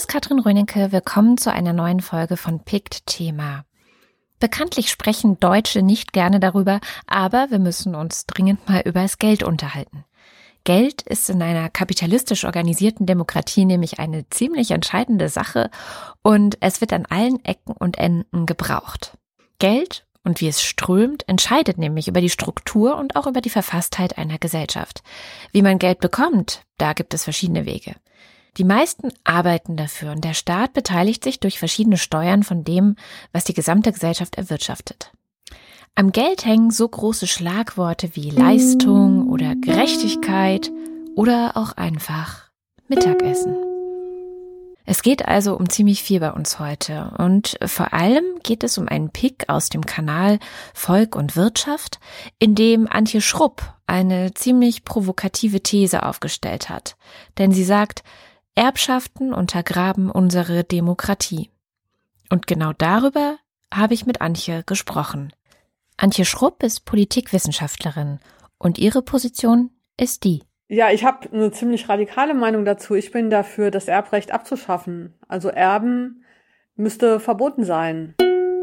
ist Katrin Rönecke. Willkommen zu einer neuen Folge von PICT Thema. Bekanntlich sprechen Deutsche nicht gerne darüber, aber wir müssen uns dringend mal über das Geld unterhalten. Geld ist in einer kapitalistisch organisierten Demokratie nämlich eine ziemlich entscheidende Sache und es wird an allen Ecken und Enden gebraucht. Geld und wie es strömt, entscheidet nämlich über die Struktur und auch über die Verfasstheit einer Gesellschaft. Wie man Geld bekommt, da gibt es verschiedene Wege. Die meisten arbeiten dafür und der Staat beteiligt sich durch verschiedene Steuern von dem, was die gesamte Gesellschaft erwirtschaftet. Am Geld hängen so große Schlagworte wie Leistung oder Gerechtigkeit oder auch einfach Mittagessen. Es geht also um ziemlich viel bei uns heute und vor allem geht es um einen Pick aus dem Kanal Volk und Wirtschaft, in dem Antje Schrupp eine ziemlich provokative These aufgestellt hat. Denn sie sagt, Erbschaften untergraben unsere Demokratie. Und genau darüber habe ich mit Antje gesprochen. Antje Schrupp ist Politikwissenschaftlerin und ihre Position ist die. Ja, ich habe eine ziemlich radikale Meinung dazu. Ich bin dafür, das Erbrecht abzuschaffen. Also Erben müsste verboten sein.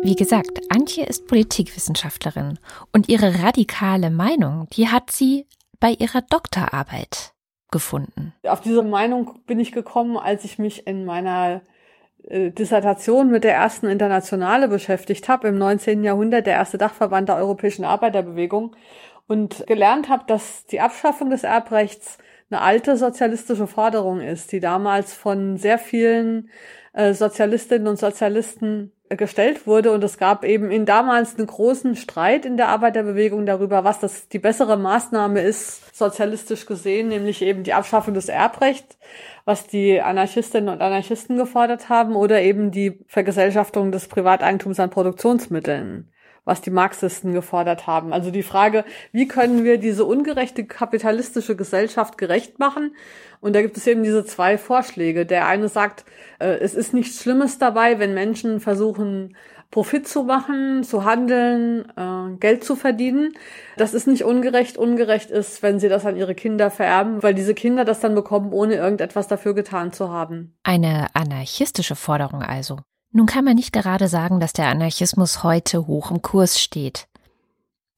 Wie gesagt, Antje ist Politikwissenschaftlerin und ihre radikale Meinung, die hat sie bei ihrer Doktorarbeit gefunden. Auf diese Meinung bin ich gekommen, als ich mich in meiner äh, Dissertation mit der ersten Internationale beschäftigt habe, im 19. Jahrhundert, der erste Dachverband der europäischen Arbeiterbewegung und gelernt habe, dass die Abschaffung des Erbrechts eine alte sozialistische Forderung ist, die damals von sehr vielen Sozialistinnen und Sozialisten äh, gestellt wurde. Und es gab eben in damals einen großen Streit in der Arbeiterbewegung darüber, was das die bessere Maßnahme ist, sozialistisch gesehen, nämlich eben die Abschaffung des Erbrechts, was die Anarchistinnen und Anarchisten gefordert haben oder eben die Vergesellschaftung des Privateigentums an Produktionsmitteln was die Marxisten gefordert haben. Also die Frage, wie können wir diese ungerechte kapitalistische Gesellschaft gerecht machen? Und da gibt es eben diese zwei Vorschläge. Der eine sagt, äh, es ist nichts Schlimmes dabei, wenn Menschen versuchen, Profit zu machen, zu handeln, äh, Geld zu verdienen. Das ist nicht ungerecht. Ungerecht ist, wenn sie das an ihre Kinder vererben, weil diese Kinder das dann bekommen, ohne irgendetwas dafür getan zu haben. Eine anarchistische Forderung also. Nun kann man nicht gerade sagen, dass der Anarchismus heute hoch im Kurs steht.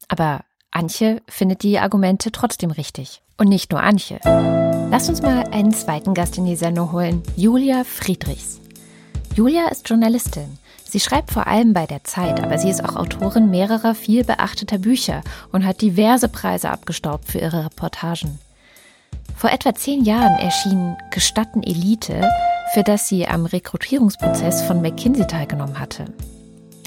Aber Antje findet die Argumente trotzdem richtig. Und nicht nur Antje. Lass uns mal einen zweiten Gast in die Sendung holen, Julia Friedrichs. Julia ist Journalistin. Sie schreibt vor allem bei der Zeit, aber sie ist auch Autorin mehrerer viel beachteter Bücher und hat diverse Preise abgestaubt für ihre Reportagen. Vor etwa zehn Jahren erschien Gestatten Elite, für das sie am Rekrutierungsprozess von McKinsey teilgenommen hatte.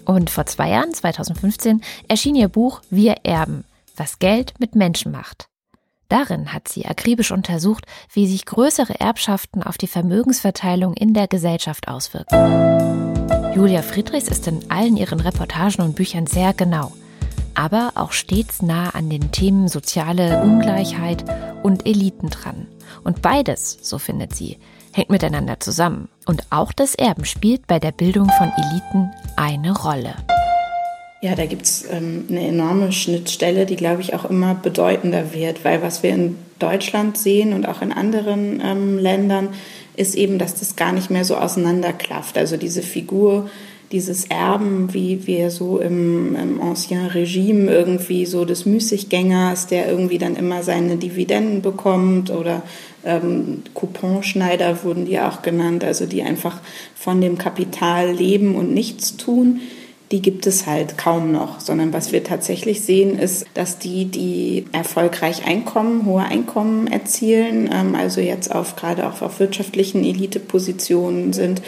Und vor zwei Jahren, 2015, erschien ihr Buch Wir erben, was Geld mit Menschen macht. Darin hat sie akribisch untersucht, wie sich größere Erbschaften auf die Vermögensverteilung in der Gesellschaft auswirken. Julia Friedrichs ist in allen ihren Reportagen und Büchern sehr genau, aber auch stets nah an den Themen soziale Ungleichheit und Eliten dran. Und beides, so findet sie, hängt miteinander zusammen. Und auch das Erben spielt bei der Bildung von Eliten eine Rolle. Ja, da gibt's ähm, eine enorme Schnittstelle, die, glaube ich, auch immer bedeutender wird, weil was wir in Deutschland sehen und auch in anderen ähm, Ländern, ist eben, dass das gar nicht mehr so auseinanderklafft. Also diese Figur dieses Erben, wie wir so im, im Ancien Regime irgendwie so des Müßiggängers, der irgendwie dann immer seine Dividenden bekommt oder ähm, Couponschneider wurden die auch genannt, also die einfach von dem Kapital leben und nichts tun die gibt es halt kaum noch, sondern was wir tatsächlich sehen, ist, dass die, die erfolgreich Einkommen, hohe Einkommen erzielen, ähm, also jetzt auf gerade auch auf wirtschaftlichen Elitepositionen sind,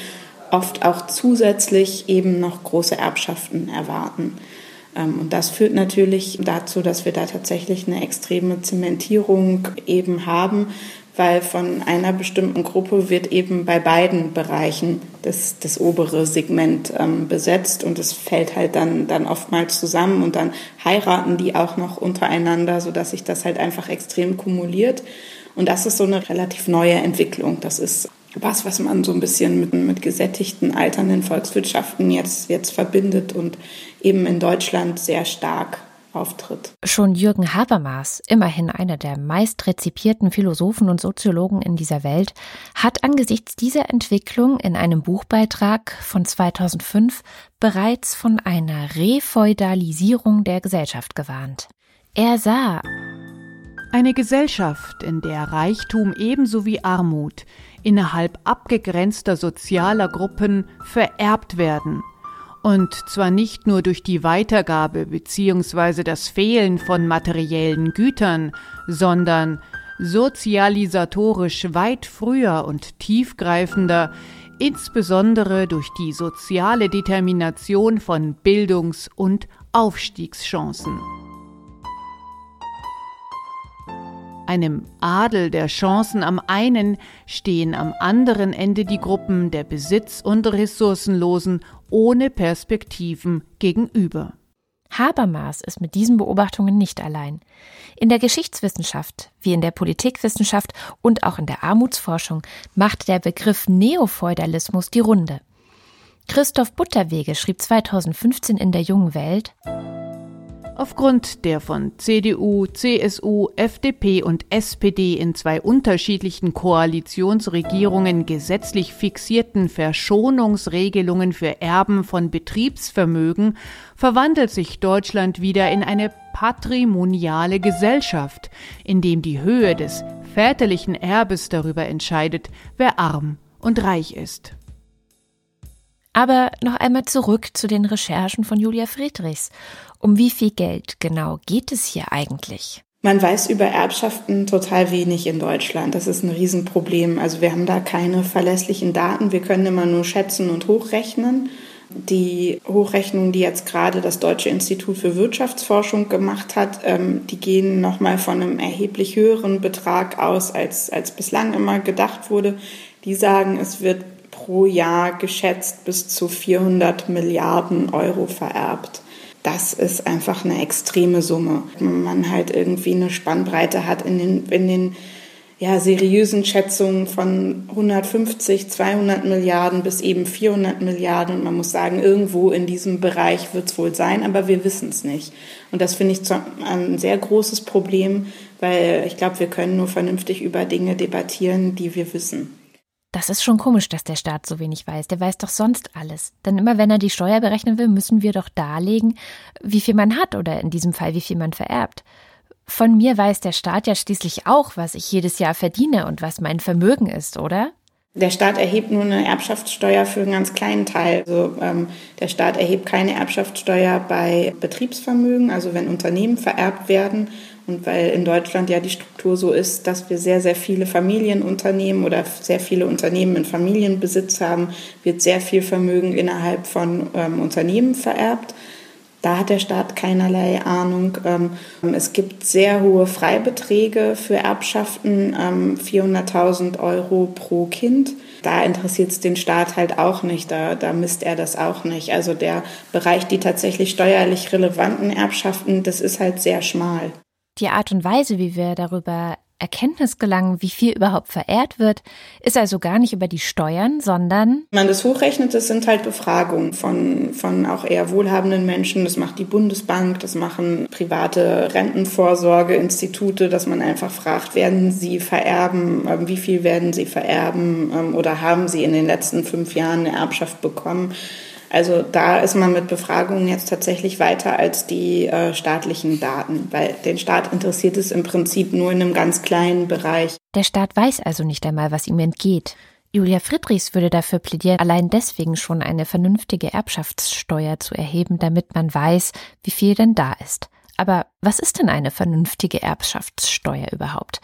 oft auch zusätzlich eben noch große Erbschaften erwarten. Ähm, und das führt natürlich dazu, dass wir da tatsächlich eine extreme Zementierung eben haben, weil von einer bestimmten Gruppe wird eben bei beiden Bereichen das, das obere Segment ähm, besetzt und es fällt halt dann, dann oftmals zusammen und dann heiraten die auch noch untereinander, sodass sich das halt einfach extrem kumuliert. Und das ist so eine relativ neue Entwicklung. Das ist was, was man so ein bisschen mit, mit gesättigten, alternden Volkswirtschaften jetzt, jetzt verbindet und eben in Deutschland sehr stark auftritt. Schon Jürgen Habermas, immerhin einer der meist rezipierten Philosophen und Soziologen in dieser Welt, hat angesichts dieser Entwicklung in einem Buchbeitrag von 2005 bereits von einer Refeudalisierung der Gesellschaft gewarnt. Er sah eine Gesellschaft, in der Reichtum ebenso wie Armut innerhalb abgegrenzter sozialer Gruppen vererbt werden und zwar nicht nur durch die Weitergabe bzw. das Fehlen von materiellen Gütern, sondern sozialisatorisch weit früher und tiefgreifender, insbesondere durch die soziale Determination von Bildungs- und Aufstiegschancen. Einem Adel der Chancen am einen stehen am anderen Ende die Gruppen der Besitz- und Ressourcenlosen ohne Perspektiven gegenüber. Habermas ist mit diesen Beobachtungen nicht allein. In der Geschichtswissenschaft, wie in der Politikwissenschaft und auch in der Armutsforschung macht der Begriff Neofeudalismus die Runde. Christoph Butterwege schrieb 2015 in der Jungen Welt Aufgrund der von CDU, CSU, FDP und SPD in zwei unterschiedlichen Koalitionsregierungen gesetzlich fixierten Verschonungsregelungen für Erben von Betriebsvermögen verwandelt sich Deutschland wieder in eine patrimoniale Gesellschaft, in dem die Höhe des väterlichen Erbes darüber entscheidet, wer arm und reich ist. Aber noch einmal zurück zu den Recherchen von Julia Friedrichs. Um wie viel Geld genau geht es hier eigentlich? Man weiß über Erbschaften total wenig in Deutschland. Das ist ein Riesenproblem. Also wir haben da keine verlässlichen Daten. Wir können immer nur schätzen und hochrechnen. Die Hochrechnungen, die jetzt gerade das Deutsche Institut für Wirtschaftsforschung gemacht hat, ähm, die gehen nochmal von einem erheblich höheren Betrag aus, als, als bislang immer gedacht wurde. Die sagen, es wird pro Jahr geschätzt bis zu 400 Milliarden Euro vererbt. Das ist einfach eine extreme Summe. Wenn man halt irgendwie eine Spannbreite hat in den, in den ja, seriösen Schätzungen von 150, 200 Milliarden bis eben 400 Milliarden. Und man muss sagen, irgendwo in diesem Bereich wird es wohl sein, aber wir wissen es nicht. Und das finde ich ein sehr großes Problem, weil ich glaube, wir können nur vernünftig über Dinge debattieren, die wir wissen. Das ist schon komisch, dass der Staat so wenig weiß. Der weiß doch sonst alles. Denn immer wenn er die Steuer berechnen will, müssen wir doch darlegen, wie viel man hat oder in diesem Fall, wie viel man vererbt. Von mir weiß der Staat ja schließlich auch, was ich jedes Jahr verdiene und was mein Vermögen ist, oder? Der Staat erhebt nur eine Erbschaftssteuer für einen ganz kleinen Teil. Also ähm, der Staat erhebt keine Erbschaftssteuer bei Betriebsvermögen, also wenn Unternehmen vererbt werden und weil in Deutschland ja die Struktur so ist, dass wir sehr, sehr viele Familienunternehmen oder sehr viele Unternehmen in Familienbesitz haben, wird sehr viel Vermögen innerhalb von ähm, Unternehmen vererbt. Da hat der Staat keinerlei Ahnung. Ähm, es gibt sehr hohe Freibeträge für Erbschaften, ähm, 400.000 Euro pro Kind. Da interessiert es den Staat halt auch nicht, da, da misst er das auch nicht. Also der Bereich, die tatsächlich steuerlich relevanten Erbschaften, das ist halt sehr schmal. Die Art und Weise, wie wir darüber Erkenntnis gelangen, wie viel überhaupt verehrt wird, ist also gar nicht über die Steuern, sondern. Wenn man das hochrechnet, das sind halt Befragungen von, von auch eher wohlhabenden Menschen. Das macht die Bundesbank, das machen private Rentenvorsorgeinstitute, dass man einfach fragt, werden sie vererben, ähm, wie viel werden sie vererben ähm, oder haben sie in den letzten fünf Jahren eine Erbschaft bekommen. Also da ist man mit Befragungen jetzt tatsächlich weiter als die äh, staatlichen Daten, weil den Staat interessiert es im Prinzip nur in einem ganz kleinen Bereich. Der Staat weiß also nicht einmal, was ihm entgeht. Julia Friedrichs würde dafür plädieren, allein deswegen schon eine vernünftige Erbschaftssteuer zu erheben, damit man weiß, wie viel denn da ist. Aber was ist denn eine vernünftige Erbschaftssteuer überhaupt?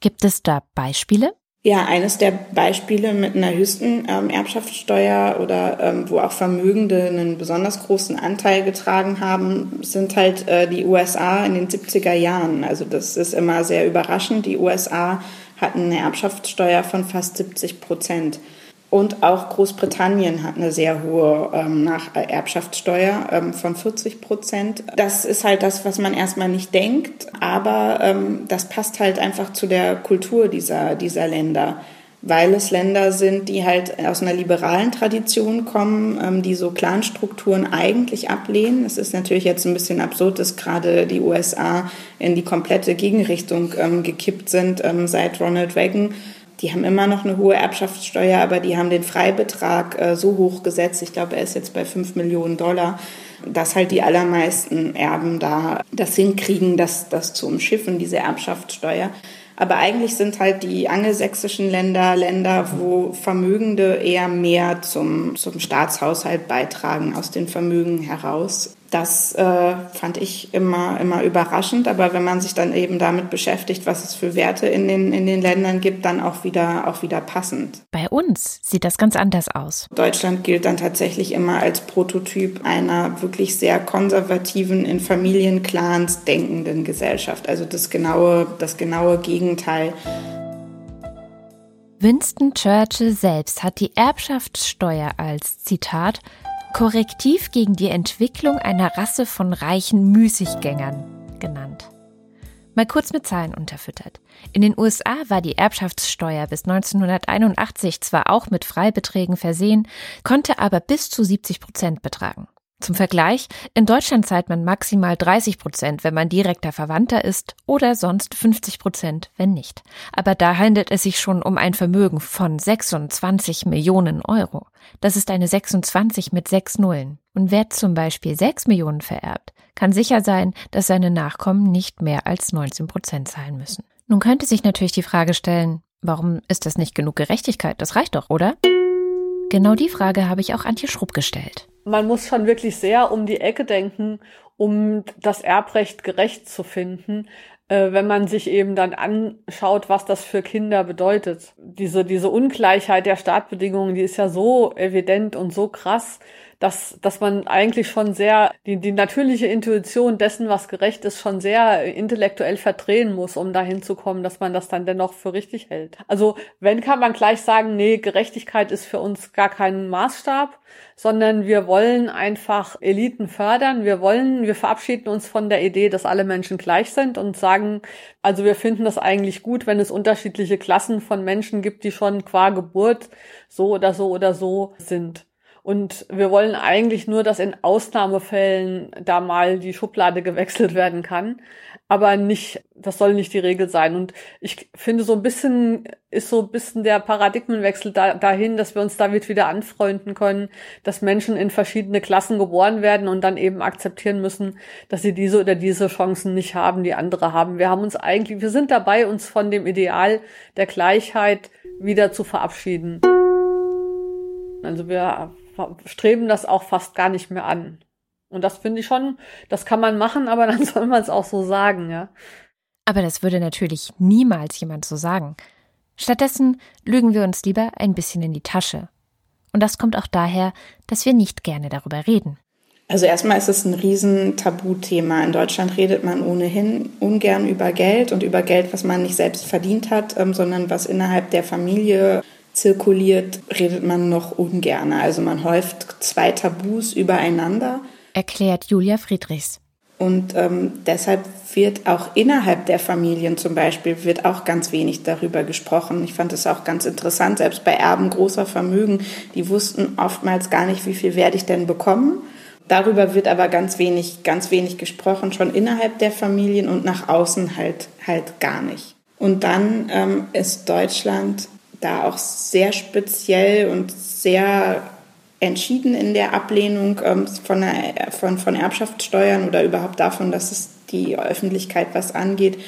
Gibt es da Beispiele? Ja, eines der Beispiele mit einer höchsten ähm, Erbschaftssteuer oder ähm, wo auch Vermögende einen besonders großen Anteil getragen haben, sind halt äh, die USA in den 70er Jahren. Also das ist immer sehr überraschend. Die USA hatten eine Erbschaftssteuer von fast 70 Prozent. Und auch Großbritannien hat eine sehr hohe ähm, Nach ähm, von 40 Prozent. Das ist halt das, was man erstmal nicht denkt, aber ähm, das passt halt einfach zu der Kultur dieser, dieser Länder. weil es Länder sind, die halt aus einer liberalen Tradition kommen, ähm, die so Clanstrukturen eigentlich ablehnen. Es ist natürlich jetzt ein bisschen absurd, dass gerade die USA in die komplette Gegenrichtung ähm, gekippt sind ähm, seit Ronald Reagan. Die haben immer noch eine hohe Erbschaftssteuer, aber die haben den Freibetrag äh, so hoch gesetzt, ich glaube, er ist jetzt bei 5 Millionen Dollar, dass halt die allermeisten Erben da das hinkriegen, das, das zu umschiffen, diese Erbschaftssteuer. Aber eigentlich sind halt die angelsächsischen Länder Länder, wo Vermögende eher mehr zum, zum Staatshaushalt beitragen aus den Vermögen heraus. Das äh, fand ich immer, immer überraschend, aber wenn man sich dann eben damit beschäftigt, was es für Werte in den, in den Ländern gibt, dann auch wieder, auch wieder passend. Bei uns sieht das ganz anders aus. Deutschland gilt dann tatsächlich immer als Prototyp einer wirklich sehr konservativen, in Familienclans denkenden Gesellschaft. Also das genaue, das genaue Gegenteil. Winston Churchill selbst hat die Erbschaftssteuer als Zitat Korrektiv gegen die Entwicklung einer Rasse von reichen Müßiggängern genannt. Mal kurz mit Zahlen unterfüttert. In den USA war die Erbschaftssteuer bis 1981 zwar auch mit Freibeträgen versehen, konnte aber bis zu 70 Prozent betragen. Zum Vergleich, in Deutschland zahlt man maximal 30 Prozent, wenn man direkter Verwandter ist, oder sonst 50 Prozent, wenn nicht. Aber da handelt es sich schon um ein Vermögen von 26 Millionen Euro. Das ist eine 26 mit sechs Nullen. Und wer zum Beispiel 6 Millionen vererbt, kann sicher sein, dass seine Nachkommen nicht mehr als 19 Prozent zahlen müssen. Nun könnte sich natürlich die Frage stellen, warum ist das nicht genug Gerechtigkeit? Das reicht doch, oder? Genau die Frage habe ich auch Antje Schrupp gestellt man muss schon wirklich sehr um die Ecke denken, um das Erbrecht gerecht zu finden, äh, wenn man sich eben dann anschaut, was das für Kinder bedeutet. Diese, diese Ungleichheit der Startbedingungen, die ist ja so evident und so krass, dass, dass man eigentlich schon sehr die, die natürliche Intuition dessen, was gerecht ist, schon sehr intellektuell verdrehen muss, um dahin zu kommen, dass man das dann dennoch für richtig hält. Also wenn kann man gleich sagen, nee, Gerechtigkeit ist für uns gar kein Maßstab, sondern wir wollen einfach Eliten fördern. Wir wollen, wir verabschieden uns von der Idee, dass alle Menschen gleich sind und sagen, also wir finden das eigentlich gut, wenn es unterschiedliche Klassen von Menschen gibt, die schon qua Geburt so oder so oder so sind. Und wir wollen eigentlich nur, dass in Ausnahmefällen da mal die Schublade gewechselt werden kann. Aber nicht, das soll nicht die Regel sein. Und ich finde, so ein bisschen ist so ein bisschen der Paradigmenwechsel da, dahin, dass wir uns damit wieder anfreunden können, dass Menschen in verschiedene Klassen geboren werden und dann eben akzeptieren müssen, dass sie diese oder diese Chancen nicht haben, die andere haben. Wir haben uns eigentlich, wir sind dabei, uns von dem Ideal der Gleichheit wieder zu verabschieden. Also wir streben das auch fast gar nicht mehr an. Und das finde ich schon, das kann man machen, aber dann soll man es auch so sagen, ja. Aber das würde natürlich niemals jemand so sagen. Stattdessen lügen wir uns lieber ein bisschen in die Tasche. Und das kommt auch daher, dass wir nicht gerne darüber reden. Also erstmal ist es ein riesen Tabuthema. In Deutschland redet man ohnehin ungern über Geld und über Geld, was man nicht selbst verdient hat, ähm, sondern was innerhalb der Familie zirkuliert, redet man noch ungern. Also man häuft zwei Tabus übereinander. Erklärt Julia Friedrichs. Und ähm, deshalb wird auch innerhalb der Familien zum Beispiel wird auch ganz wenig darüber gesprochen. Ich fand es auch ganz interessant, selbst bei Erben großer Vermögen, die wussten oftmals gar nicht, wie viel werde ich denn bekommen. Darüber wird aber ganz wenig, ganz wenig gesprochen, schon innerhalb der Familien und nach außen halt, halt gar nicht. Und dann ähm, ist Deutschland da auch sehr speziell und sehr entschieden in der Ablehnung ähm, von, der, von, von Erbschaftssteuern oder überhaupt davon, dass es die Öffentlichkeit was angeht,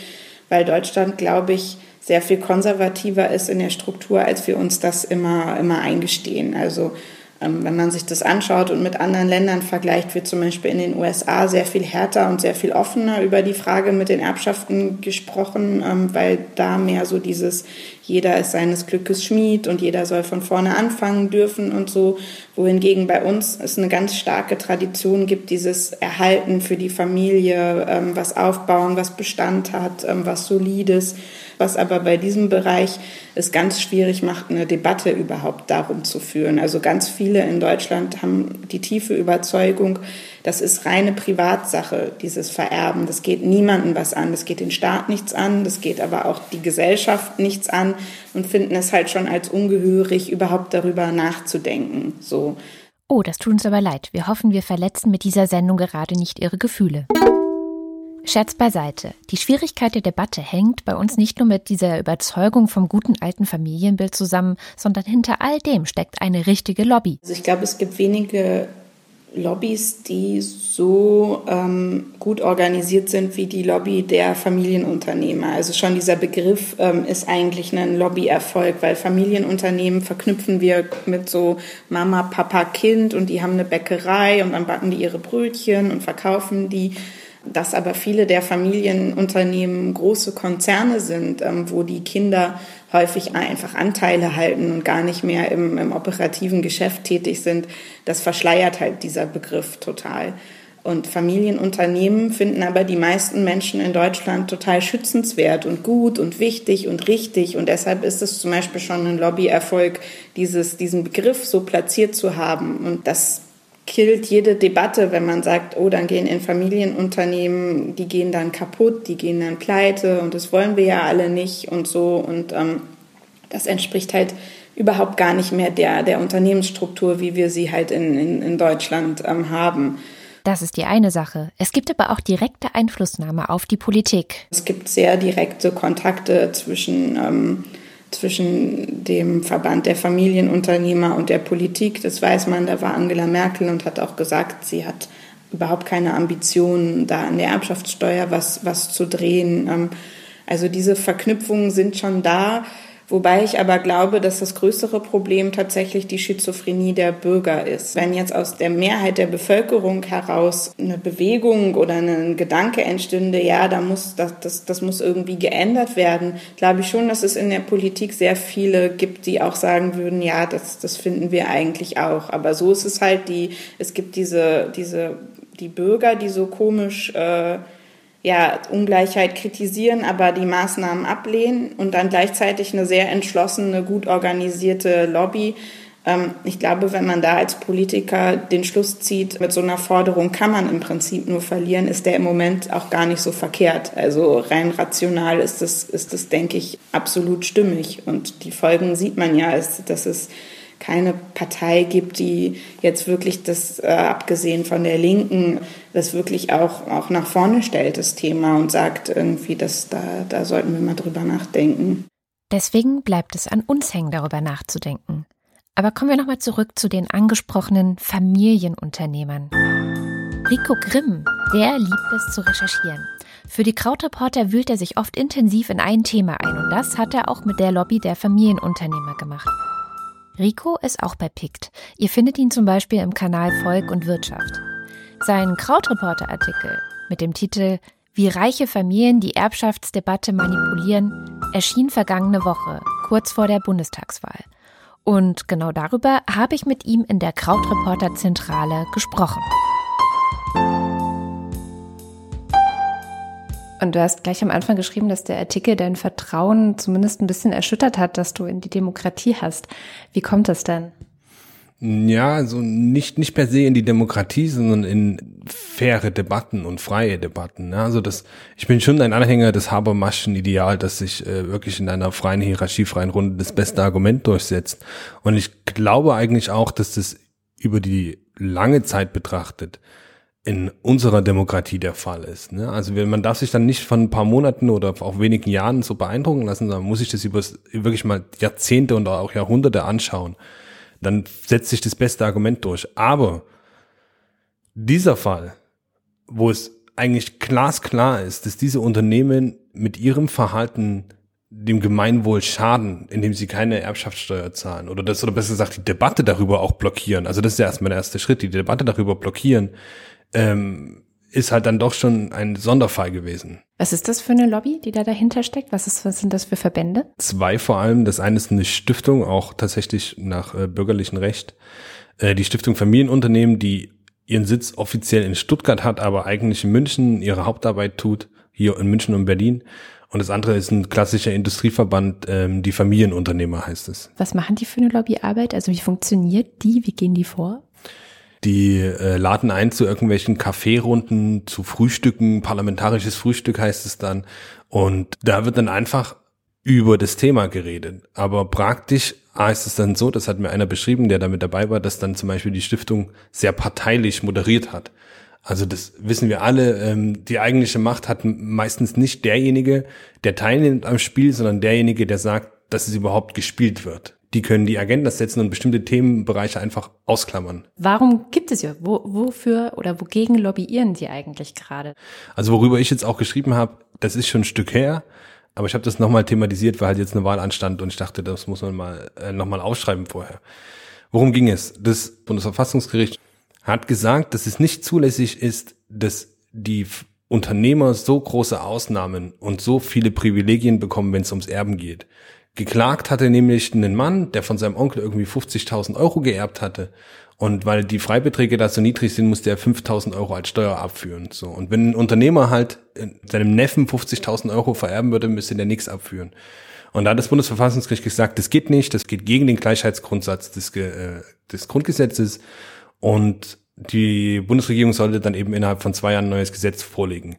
weil Deutschland, glaube ich, sehr viel konservativer ist in der Struktur, als wir uns das immer, immer eingestehen. Also wenn man sich das anschaut und mit anderen Ländern vergleicht, wird zum Beispiel in den USA sehr viel härter und sehr viel offener über die Frage mit den Erbschaften gesprochen, ähm, weil da mehr so dieses jeder ist seines Glückes Schmied und jeder soll von vorne anfangen dürfen und so, wohingegen bei uns es eine ganz starke Tradition gibt, dieses Erhalten für die Familie, ähm, was aufbauen, was Bestand hat, was solides was aber bei diesem Bereich es ganz schwierig macht, eine Debatte überhaupt darum zu führen. Also ganz viele in Deutschland haben die tiefe Überzeugung, das ist reine Privatsache, dieses Vererben. Das geht niemandem was an. Das geht den Staat nichts an. Das geht aber auch die Gesellschaft nichts an und finden es halt schon als ungehörig, überhaupt darüber nachzudenken. So. Oh, das tut uns aber leid. Wir hoffen, wir verletzen mit dieser Sendung gerade nicht Ihre Gefühle. Scherz beiseite. Die Schwierigkeit der Debatte hängt bei uns nicht nur mit dieser Überzeugung vom guten alten Familienbild zusammen, sondern hinter all dem steckt eine richtige Lobby. Also ich glaube, es gibt wenige Lobbys, die so ähm, gut organisiert sind wie die Lobby der Familienunternehmer. Also schon dieser Begriff ähm, ist eigentlich ein Lobbyerfolg, weil Familienunternehmen verknüpfen wir mit so Mama, Papa, Kind und die haben eine Bäckerei und dann backen die ihre Brötchen und verkaufen die dass aber viele der Familienunternehmen große Konzerne sind, ähm, wo die Kinder häufig einfach Anteile halten und gar nicht mehr im, im operativen Geschäft tätig sind, das verschleiert halt dieser Begriff total. Und Familienunternehmen finden aber die meisten Menschen in Deutschland total schützenswert und gut und wichtig und richtig. Und deshalb ist es zum Beispiel schon ein Lobbyerfolg, dieses, diesen Begriff so platziert zu haben. Und das killt jede Debatte, wenn man sagt, oh, dann gehen in Familienunternehmen, die gehen dann kaputt, die gehen dann pleite und das wollen wir ja alle nicht und so. Und ähm, das entspricht halt überhaupt gar nicht mehr der, der Unternehmensstruktur, wie wir sie halt in, in, in Deutschland ähm, haben. Das ist die eine Sache. Es gibt aber auch direkte Einflussnahme auf die Politik. Es gibt sehr direkte Kontakte zwischen ähm, zwischen dem Verband der Familienunternehmer und der Politik. Das weiß man, da war Angela Merkel und hat auch gesagt, sie hat überhaupt keine Ambitionen, da an der Erbschaftssteuer was, was zu drehen. Ähm, also diese Verknüpfungen sind schon da. Wobei ich aber glaube, dass das größere Problem tatsächlich die Schizophrenie der Bürger ist. Wenn jetzt aus der Mehrheit der Bevölkerung heraus eine Bewegung oder ein Gedanke entstünde, ja, da muss, das, das, das muss irgendwie geändert werden, glaube ich schon, dass es in der Politik sehr viele gibt, die auch sagen würden, ja, das, das finden wir eigentlich auch. Aber so ist es halt die, es gibt diese, diese, die Bürger, die so komisch, äh, ja, Ungleichheit kritisieren, aber die Maßnahmen ablehnen und dann gleichzeitig eine sehr entschlossene, gut organisierte Lobby. Ähm, ich glaube, wenn man da als Politiker den Schluss zieht, mit so einer Forderung kann man im Prinzip nur verlieren, ist der im Moment auch gar nicht so verkehrt. Also rein rational ist das, ist das denke ich, absolut stimmig. Und die Folgen sieht man ja, dass es keine Partei gibt, die jetzt wirklich das, äh, abgesehen von der Linken, das wirklich auch, auch nach vorne stellt, das Thema, und sagt irgendwie, dass da, da sollten wir mal drüber nachdenken. Deswegen bleibt es an uns hängen, darüber nachzudenken. Aber kommen wir nochmal zurück zu den angesprochenen Familienunternehmern. Rico Grimm, der liebt es zu recherchieren. Für die Krautreporter wühlt er sich oft intensiv in ein Thema ein und das hat er auch mit der Lobby der Familienunternehmer gemacht. Rico ist auch bei PICT. Ihr findet ihn zum Beispiel im Kanal Volk und Wirtschaft. Sein Krautreporter-Artikel mit dem Titel Wie reiche Familien die Erbschaftsdebatte manipulieren erschien vergangene Woche, kurz vor der Bundestagswahl. Und genau darüber habe ich mit ihm in der Krautreporter-Zentrale gesprochen. Und du hast gleich am Anfang geschrieben, dass der Artikel dein Vertrauen zumindest ein bisschen erschüttert hat, dass du in die Demokratie hast. Wie kommt das denn? Ja, also nicht, nicht per se in die Demokratie, sondern in faire Debatten und freie Debatten. Also das, ich bin schon ein Anhänger des Habermaschen-Ideal, dass sich äh, wirklich in einer freien, hierarchiefreien Runde das beste Argument durchsetzt. Und ich glaube eigentlich auch, dass das über die lange Zeit betrachtet in unserer Demokratie der Fall ist. Ne? Also man darf sich dann nicht von ein paar Monaten oder auch wenigen Jahren so beeindrucken lassen, dann muss ich das über wirklich mal Jahrzehnte und auch Jahrhunderte anschauen. Dann setzt sich das beste Argument durch. Aber dieser Fall, wo es eigentlich glasklar ist, dass diese Unternehmen mit ihrem Verhalten dem Gemeinwohl schaden, indem sie keine Erbschaftssteuer zahlen oder das oder besser gesagt die Debatte darüber auch blockieren. Also das ist ja erstmal der erste Schritt, die Debatte darüber blockieren ähm, ist halt dann doch schon ein Sonderfall gewesen. Was ist das für eine Lobby, die da dahinter steckt? Was, ist, was sind das für Verbände? Zwei vor allem. Das eine ist eine Stiftung, auch tatsächlich nach äh, bürgerlichem Recht. Äh, die Stiftung Familienunternehmen, die ihren Sitz offiziell in Stuttgart hat, aber eigentlich in München ihre Hauptarbeit tut, hier in München und Berlin. Und das andere ist ein klassischer Industrieverband, ähm, die Familienunternehmer heißt es. Was machen die für eine Lobbyarbeit? Also wie funktioniert die? Wie gehen die vor? Die äh, laden ein zu irgendwelchen Kaffeerunden, zu Frühstücken, parlamentarisches Frühstück heißt es dann. Und da wird dann einfach über das Thema geredet. Aber praktisch heißt es dann so, das hat mir einer beschrieben, der damit dabei war, dass dann zum Beispiel die Stiftung sehr parteilich moderiert hat. Also das wissen wir alle, ähm, die eigentliche Macht hat meistens nicht derjenige, der teilnimmt am Spiel, sondern derjenige, der sagt, dass es überhaupt gespielt wird die können die Agenda setzen und bestimmte Themenbereiche einfach ausklammern. Warum gibt es ja? Wo, wofür oder wogegen lobbyieren die eigentlich gerade? Also worüber ich jetzt auch geschrieben habe, das ist schon ein Stück her, aber ich habe das nochmal thematisiert, weil halt jetzt eine Wahl anstand und ich dachte, das muss man mal äh, nochmal aufschreiben vorher. Worum ging es? Das Bundesverfassungsgericht hat gesagt, dass es nicht zulässig ist, dass die Unternehmer so große Ausnahmen und so viele Privilegien bekommen, wenn es ums Erben geht. Geklagt hatte nämlich einen Mann, der von seinem Onkel irgendwie 50.000 Euro geerbt hatte. Und weil die Freibeträge da so niedrig sind, musste er 5.000 Euro als Steuer abführen. So. Und wenn ein Unternehmer halt seinem Neffen 50.000 Euro vererben würde, müsste der nichts abführen. Und da hat das Bundesverfassungsgericht gesagt, das geht nicht, das geht gegen den Gleichheitsgrundsatz des, äh, des Grundgesetzes. Und die Bundesregierung sollte dann eben innerhalb von zwei Jahren ein neues Gesetz vorlegen.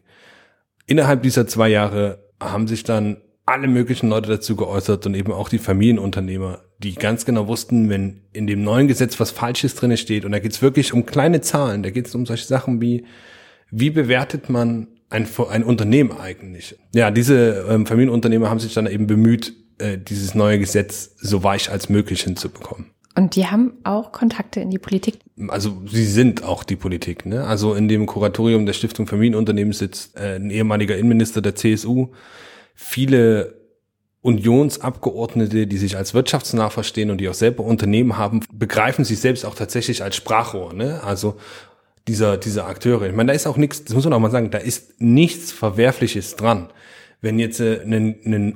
Innerhalb dieser zwei Jahre haben sich dann alle möglichen Leute dazu geäußert und eben auch die Familienunternehmer, die ganz genau wussten, wenn in dem neuen Gesetz was Falsches drinne steht, und da geht's wirklich um kleine Zahlen, da geht's um solche Sachen wie, wie bewertet man ein, ein Unternehmen eigentlich? Ja, diese ähm, Familienunternehmer haben sich dann eben bemüht, äh, dieses neue Gesetz so weich als möglich hinzubekommen. Und die haben auch Kontakte in die Politik. Also sie sind auch die Politik. Ne? Also in dem Kuratorium der Stiftung Familienunternehmen sitzt äh, ein ehemaliger Innenminister der CSU, viele Unionsabgeordnete, die sich als wirtschaftsnah verstehen und die auch selber Unternehmen haben, begreifen sich selbst auch tatsächlich als Sprachrohr. Ne? Also dieser, dieser Akteure. Ich meine, da ist auch nichts, das muss man auch mal sagen, da ist nichts Verwerfliches dran. Wenn jetzt äh, ein, ein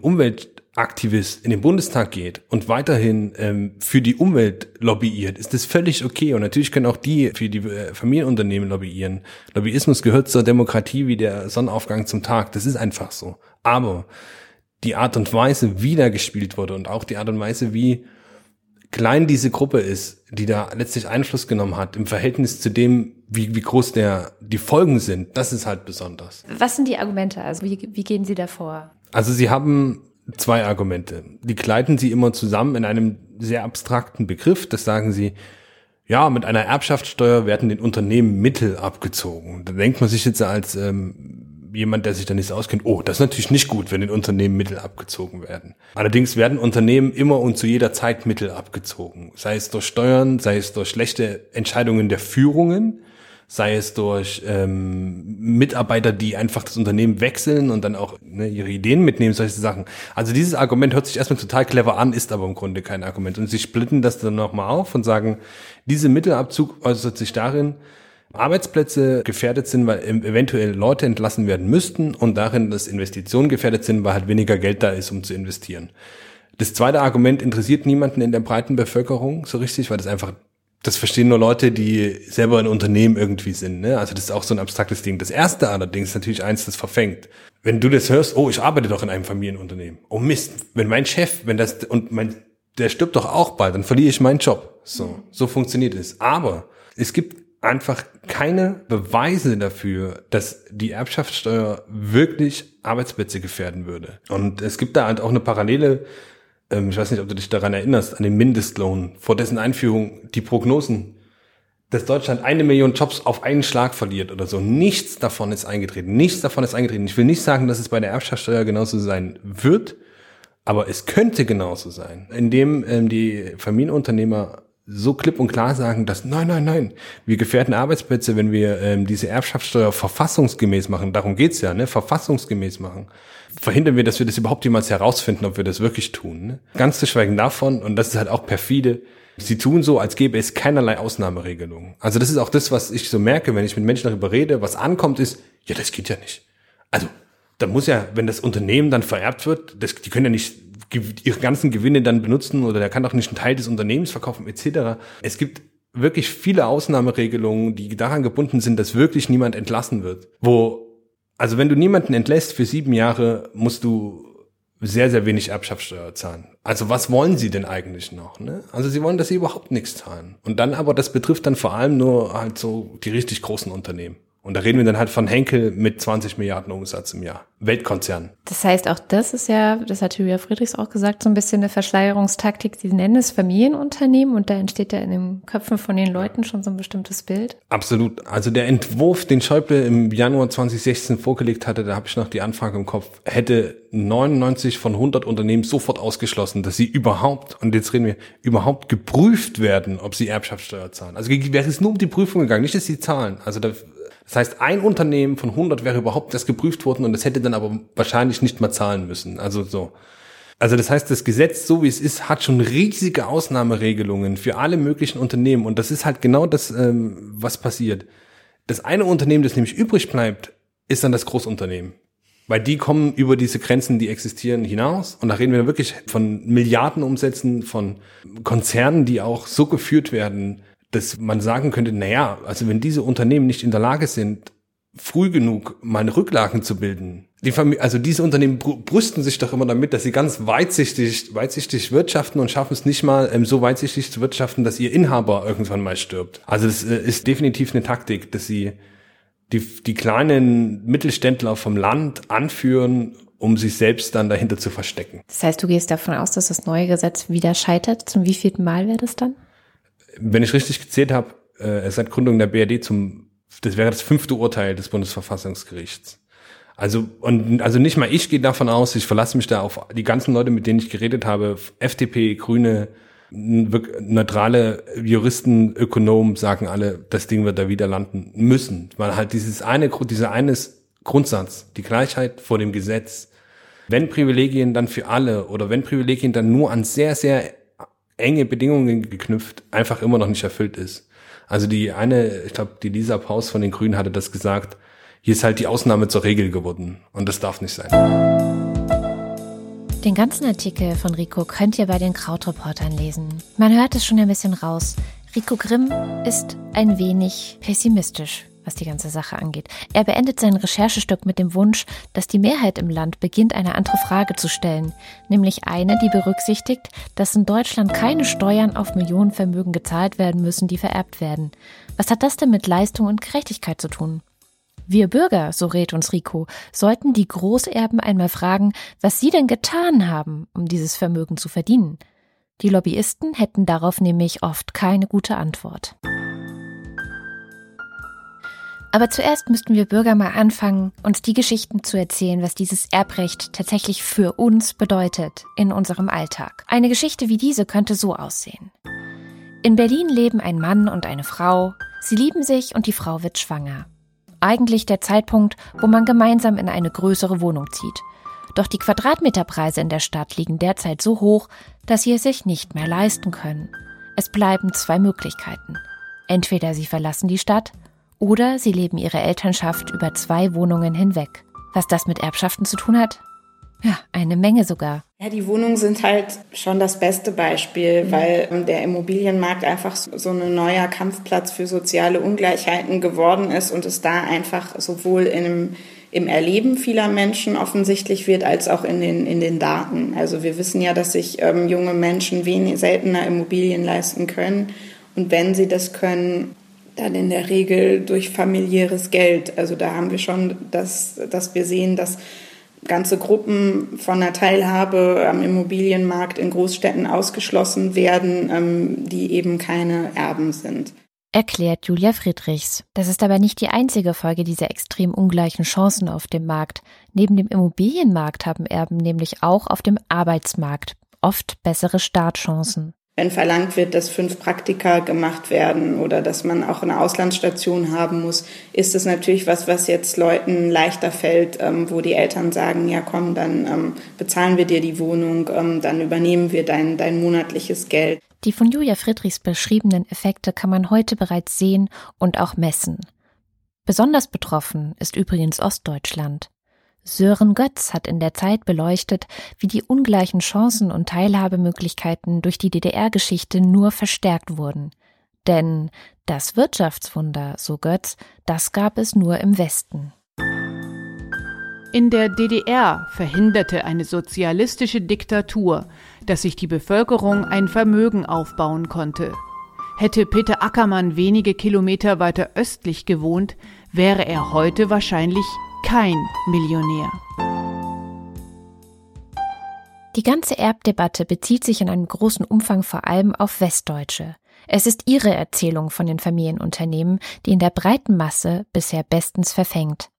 Umweltaktivist in den Bundestag geht und weiterhin ähm, für die Umwelt lobbyiert, ist das völlig okay. Und natürlich können auch die für die äh, Familienunternehmen lobbyieren. Lobbyismus gehört zur Demokratie wie der Sonnenaufgang zum Tag. Das ist einfach so. Aber die Art und Weise, wie da gespielt wurde und auch die Art und Weise, wie klein diese Gruppe ist, die da letztlich Einfluss genommen hat, im Verhältnis zu dem, wie, wie groß der, die Folgen sind, das ist halt besonders. Was sind die Argumente? Also wie, wie gehen Sie davor? Also Sie haben zwei Argumente. Die kleiden Sie immer zusammen in einem sehr abstrakten Begriff. Das sagen Sie, ja, mit einer Erbschaftssteuer werden den Unternehmen Mittel abgezogen. Da denkt man sich jetzt als ähm, jemand, der sich da nicht auskennt, oh, das ist natürlich nicht gut, wenn den Unternehmen Mittel abgezogen werden. Allerdings werden Unternehmen immer und zu jeder Zeit Mittel abgezogen. Sei es durch Steuern, sei es durch schlechte Entscheidungen der Führungen, sei es durch ähm, Mitarbeiter, die einfach das Unternehmen wechseln und dann auch ne, ihre Ideen mitnehmen, solche Sachen. Also dieses Argument hört sich erstmal total clever an, ist aber im Grunde kein Argument. Und sie splitten das dann nochmal auf und sagen, diese Mittelabzug äußert sich darin, Arbeitsplätze gefährdet sind, weil eventuell Leute entlassen werden müssten und darin, dass Investitionen gefährdet sind, weil halt weniger Geld da ist, um zu investieren. Das zweite Argument interessiert niemanden in der breiten Bevölkerung so richtig, weil das einfach, das verstehen nur Leute, die selber ein Unternehmen irgendwie sind. Ne? Also das ist auch so ein abstraktes Ding. Das erste allerdings ist natürlich eins, das verfängt. Wenn du das hörst, oh, ich arbeite doch in einem Familienunternehmen. Oh Mist, wenn mein Chef, wenn das, und mein, der stirbt doch auch bald, dann verliere ich meinen Job. So, so funktioniert es. Aber es gibt einfach keine Beweise dafür, dass die Erbschaftssteuer wirklich Arbeitsplätze gefährden würde. Und es gibt da halt auch eine Parallele, ähm, ich weiß nicht, ob du dich daran erinnerst, an den Mindestlohn, vor dessen Einführung die Prognosen, dass Deutschland eine Million Jobs auf einen Schlag verliert oder so. Nichts davon ist eingetreten. Nichts davon ist eingetreten. Ich will nicht sagen, dass es bei der Erbschaftssteuer genauso sein wird, aber es könnte genauso sein, indem ähm, die Familienunternehmer so klipp und klar sagen, dass nein, nein, nein, wir gefährden Arbeitsplätze, wenn wir ähm, diese Erbschaftssteuer verfassungsgemäß machen. Darum geht's ja, ne? Verfassungsgemäß machen. Verhindern wir, dass wir das überhaupt jemals herausfinden, ob wir das wirklich tun. Ne? Ganz zu schweigen davon, und das ist halt auch perfide, sie tun so, als gäbe es keinerlei Ausnahmeregelungen. Also das ist auch das, was ich so merke, wenn ich mit Menschen darüber rede, was ankommt, ist, ja, das geht ja nicht. Also, da muss ja, wenn das Unternehmen dann vererbt wird, das, die können ja nicht ihre ganzen Gewinne dann benutzen oder der kann auch nicht einen Teil des Unternehmens verkaufen etc. Es gibt wirklich viele Ausnahmeregelungen, die daran gebunden sind, dass wirklich niemand entlassen wird. Wo Also wenn du niemanden entlässt für sieben Jahre, musst du sehr, sehr wenig Erbschaftssteuer zahlen. Also was wollen sie denn eigentlich noch? Ne? Also sie wollen, dass sie überhaupt nichts zahlen. Und dann aber, das betrifft dann vor allem nur halt so die richtig großen Unternehmen. Und da reden wir dann halt von Henkel mit 20 Milliarden Umsatz im Jahr. Weltkonzern. Das heißt, auch das ist ja, das hat Julia Friedrichs auch gesagt, so ein bisschen eine Verschleierungstaktik. Sie nennen es Familienunternehmen und da entsteht ja in den Köpfen von den Leuten schon so ein bestimmtes Bild. Absolut. Also der Entwurf, den Schäuble im Januar 2016 vorgelegt hatte, da habe ich noch die Anfrage im Kopf, hätte 99 von 100 Unternehmen sofort ausgeschlossen, dass sie überhaupt, und jetzt reden wir, überhaupt geprüft werden, ob sie Erbschaftssteuer zahlen. Also wäre es nur um die Prüfung gegangen, nicht, dass sie zahlen. Also da das heißt, ein Unternehmen von 100 wäre überhaupt erst geprüft worden und es hätte dann aber wahrscheinlich nicht mal zahlen müssen. Also so. Also das heißt, das Gesetz, so wie es ist, hat schon riesige Ausnahmeregelungen für alle möglichen Unternehmen. Und das ist halt genau das, ähm, was passiert. Das eine Unternehmen, das nämlich übrig bleibt, ist dann das Großunternehmen. Weil die kommen über diese Grenzen, die existieren, hinaus. Und da reden wir wirklich von Milliardenumsätzen, von Konzernen, die auch so geführt werden, dass man sagen könnte, na ja, also wenn diese Unternehmen nicht in der Lage sind, früh genug mal Rücklagen zu bilden. Die Familie, also diese Unternehmen brüsten sich doch immer damit, dass sie ganz weitsichtig, weitsichtig wirtschaften und schaffen es nicht mal ähm, so weitsichtig zu wirtschaften, dass ihr Inhaber irgendwann mal stirbt. Also das äh, ist definitiv eine Taktik, dass sie die, die kleinen Mittelständler vom Land anführen, um sich selbst dann dahinter zu verstecken. Das heißt, du gehst davon aus, dass das neue Gesetz wieder scheitert. Zum wievielten Mal wäre das dann? Wenn ich richtig gezählt habe, äh, seit Gründung der BRD zum, das wäre das fünfte Urteil des Bundesverfassungsgerichts. Also, und, also nicht mal ich gehe davon aus, ich verlasse mich da auf die ganzen Leute, mit denen ich geredet habe, FDP, Grüne, neutrale Juristen, Ökonomen sagen alle, das Ding wird da wieder landen müssen. Weil halt dieses eine, dieser eines Grundsatz, die Gleichheit vor dem Gesetz, wenn Privilegien dann für alle oder wenn Privilegien dann nur an sehr, sehr enge Bedingungen geknüpft, einfach immer noch nicht erfüllt ist. Also die eine, ich glaube, die Lisa Paus von den Grünen hatte das gesagt, hier ist halt die Ausnahme zur Regel geworden und das darf nicht sein. Den ganzen Artikel von Rico könnt ihr bei den Krautreportern lesen. Man hört es schon ein bisschen raus. Rico Grimm ist ein wenig pessimistisch was die ganze Sache angeht. Er beendet sein Recherchestück mit dem Wunsch, dass die Mehrheit im Land beginnt, eine andere Frage zu stellen, nämlich eine, die berücksichtigt, dass in Deutschland keine Steuern auf Millionenvermögen gezahlt werden müssen, die vererbt werden. Was hat das denn mit Leistung und Gerechtigkeit zu tun? Wir Bürger, so rät uns Rico, sollten die Großerben einmal fragen, was sie denn getan haben, um dieses Vermögen zu verdienen. Die Lobbyisten hätten darauf nämlich oft keine gute Antwort. Aber zuerst müssten wir Bürger mal anfangen, uns die Geschichten zu erzählen, was dieses Erbrecht tatsächlich für uns bedeutet in unserem Alltag. Eine Geschichte wie diese könnte so aussehen. In Berlin leben ein Mann und eine Frau. Sie lieben sich und die Frau wird schwanger. Eigentlich der Zeitpunkt, wo man gemeinsam in eine größere Wohnung zieht. Doch die Quadratmeterpreise in der Stadt liegen derzeit so hoch, dass sie es sich nicht mehr leisten können. Es bleiben zwei Möglichkeiten. Entweder sie verlassen die Stadt oder sie leben ihre Elternschaft über zwei Wohnungen hinweg. Was das mit Erbschaften zu tun hat? Ja, eine Menge sogar. Ja, die Wohnungen sind halt schon das beste Beispiel, mhm. weil der Immobilienmarkt einfach so ein neuer Kampfplatz für soziale Ungleichheiten geworden ist und es da einfach sowohl in im Erleben vieler Menschen offensichtlich wird, als auch in den, in den Daten. Also wir wissen ja, dass sich ähm, junge Menschen wenig seltener Immobilien leisten können. Und wenn sie das können, dann in der Regel durch familiäres Geld. Also da haben wir schon, dass, dass wir sehen, dass ganze Gruppen von der Teilhabe am Immobilienmarkt in Großstädten ausgeschlossen werden, ähm, die eben keine Erben sind. Erklärt Julia Friedrichs. Das ist aber nicht die einzige Folge dieser extrem ungleichen Chancen auf dem Markt. Neben dem Immobilienmarkt haben Erben nämlich auch auf dem Arbeitsmarkt oft bessere Startchancen wenn verlangt wird, dass fünf Praktika gemacht werden oder dass man auch eine Auslandsstation haben muss, ist es natürlich was, was jetzt Leuten leichter fällt, ähm, wo die Eltern sagen, ja komm, dann ähm, bezahlen wir dir die Wohnung, ähm, dann übernehmen wir dein, dein monatliches Geld. Die von Julia Friedrichs beschriebenen Effekte kann man heute bereits sehen und auch messen. Besonders betroffen ist übrigens Ostdeutschland. Sören Götz hat in der Zeit beleuchtet, wie die ungleichen Chancen und Teilhabemöglichkeiten durch die DDR-Geschichte nur verstärkt wurden. Denn das Wirtschaftswunder, so Götz, das gab es nur im Westen. In der DDR verhinderte eine sozialistische Diktatur, dass sich die Bevölkerung ein Vermögen aufbauen konnte. Hätte Peter Ackermann wenige Kilometer weiter östlich gewohnt, wäre er heute wahrscheinlich kein Millionär. Die ganze Erbdebatte bezieht sich in einem großen Umfang vor allem auf Westdeutsche. Es ist ihre Erzählung von den Familienunternehmen, die in der breiten Masse bisher bestens verfängt.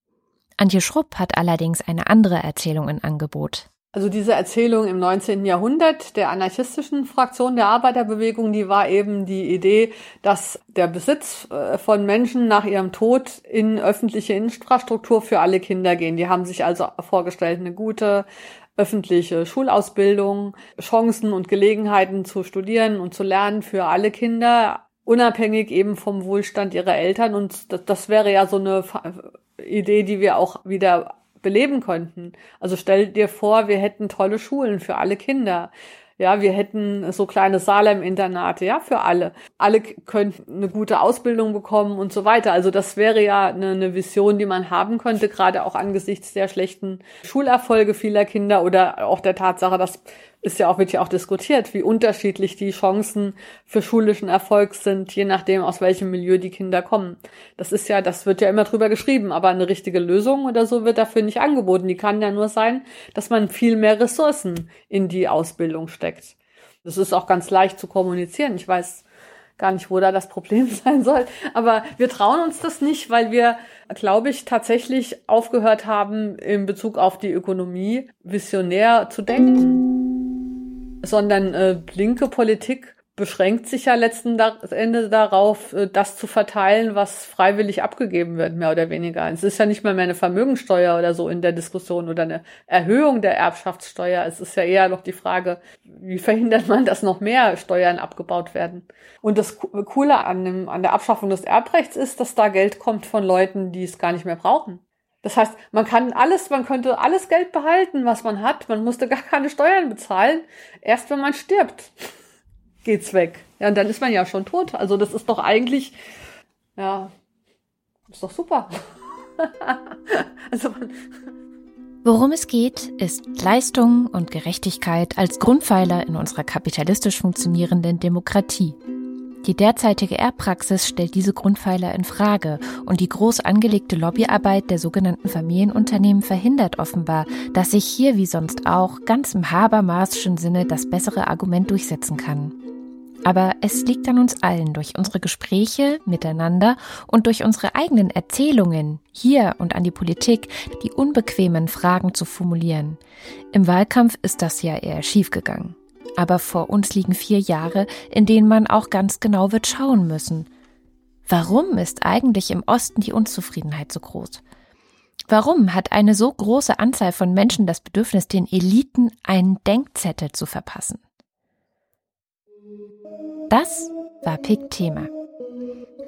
Antje Schrupp hat allerdings eine andere Erzählung in Angebot. Also diese Erzählung im 19. Jahrhundert der anarchistischen Fraktion der Arbeiterbewegung, die war eben die Idee, dass der Besitz äh, von Menschen nach ihrem Tod in öffentliche Infrastruktur für alle Kinder gehen. Die haben sich also vorgestellt, eine gute öffentliche Schulausbildung, Chancen und Gelegenheiten zu studieren und zu lernen für alle Kinder, unabhängig eben vom Wohlstand ihrer Eltern. Und das, das wäre ja so eine Idee, die wir auch wieder beleben könnten. Also stell dir vor, wir hätten tolle Schulen für alle Kinder. Ja, wir hätten so kleine Salem-Internate, ja, für alle. Alle könnten eine gute Ausbildung bekommen und so weiter. Also das wäre ja eine, eine Vision, die man haben könnte, gerade auch angesichts der schlechten Schulerfolge vieler Kinder oder auch der Tatsache, dass ist ja auch, wird ja auch diskutiert, wie unterschiedlich die Chancen für schulischen Erfolg sind, je nachdem, aus welchem Milieu die Kinder kommen. Das ist ja, das wird ja immer drüber geschrieben, aber eine richtige Lösung oder so wird dafür nicht angeboten. Die kann ja nur sein, dass man viel mehr Ressourcen in die Ausbildung steckt. Das ist auch ganz leicht zu kommunizieren. Ich weiß gar nicht, wo da das Problem sein soll. Aber wir trauen uns das nicht, weil wir, glaube ich, tatsächlich aufgehört haben, in Bezug auf die Ökonomie visionär zu denken sondern äh, linke Politik beschränkt sich ja letzten Ende darauf, äh, das zu verteilen, was freiwillig abgegeben wird, mehr oder weniger. Es ist ja nicht mal mehr eine Vermögensteuer oder so in der Diskussion oder eine Erhöhung der Erbschaftssteuer. Es ist ja eher noch die Frage, wie verhindert man, dass noch mehr Steuern abgebaut werden. Und das Coole an, dem, an der Abschaffung des Erbrechts ist, dass da Geld kommt von Leuten, die es gar nicht mehr brauchen. Das heißt, man kann alles, man könnte alles Geld behalten, was man hat. Man musste gar keine Steuern bezahlen. Erst wenn man stirbt, geht's weg. Ja, und dann ist man ja schon tot. Also das ist doch eigentlich, ja, ist doch super. also man Worum es geht, ist Leistung und Gerechtigkeit als Grundpfeiler in unserer kapitalistisch funktionierenden Demokratie. Die derzeitige Erbpraxis stellt diese Grundpfeiler in Frage und die groß angelegte Lobbyarbeit der sogenannten Familienunternehmen verhindert offenbar, dass sich hier wie sonst auch ganz im Habermaschen Sinne das bessere Argument durchsetzen kann. Aber es liegt an uns allen, durch unsere Gespräche miteinander und durch unsere eigenen Erzählungen hier und an die Politik, die unbequemen Fragen zu formulieren. Im Wahlkampf ist das ja eher schiefgegangen. Aber vor uns liegen vier Jahre, in denen man auch ganz genau wird schauen müssen. Warum ist eigentlich im Osten die Unzufriedenheit so groß? Warum hat eine so große Anzahl von Menschen das Bedürfnis, den Eliten einen Denkzettel zu verpassen? Das war Pick Thema.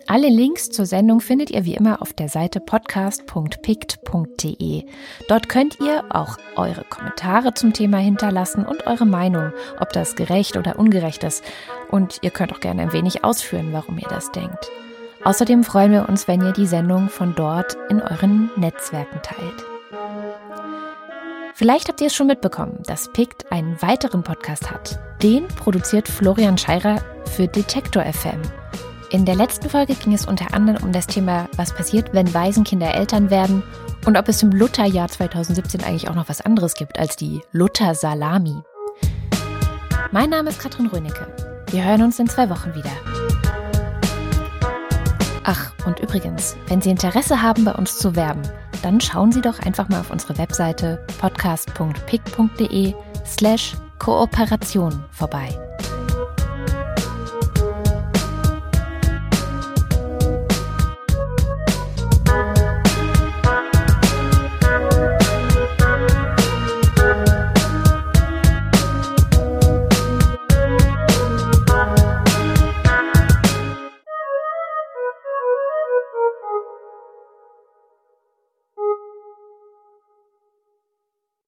Alle Links zur Sendung findet ihr wie immer auf der Seite podcast.pict.de. Dort könnt ihr auch eure Kommentare zum Thema hinterlassen und eure Meinung, ob das gerecht oder ungerecht ist. Und ihr könnt auch gerne ein wenig ausführen, warum ihr das denkt. Außerdem freuen wir uns, wenn ihr die Sendung von dort in euren Netzwerken teilt. Vielleicht habt ihr es schon mitbekommen, dass PICT einen weiteren Podcast hat. Den produziert Florian Scheirer für Detektor FM. In der letzten Folge ging es unter anderem um das Thema, was passiert, wenn Waisenkinder Eltern werden und ob es im Lutherjahr 2017 eigentlich auch noch was anderes gibt als die Luther-Salami. Mein Name ist Katrin Rönecke. Wir hören uns in zwei Wochen wieder. Ach, und übrigens, wenn Sie Interesse haben, bei uns zu werben, dann schauen Sie doch einfach mal auf unsere Webseite podcast.pick.de slash Kooperation vorbei.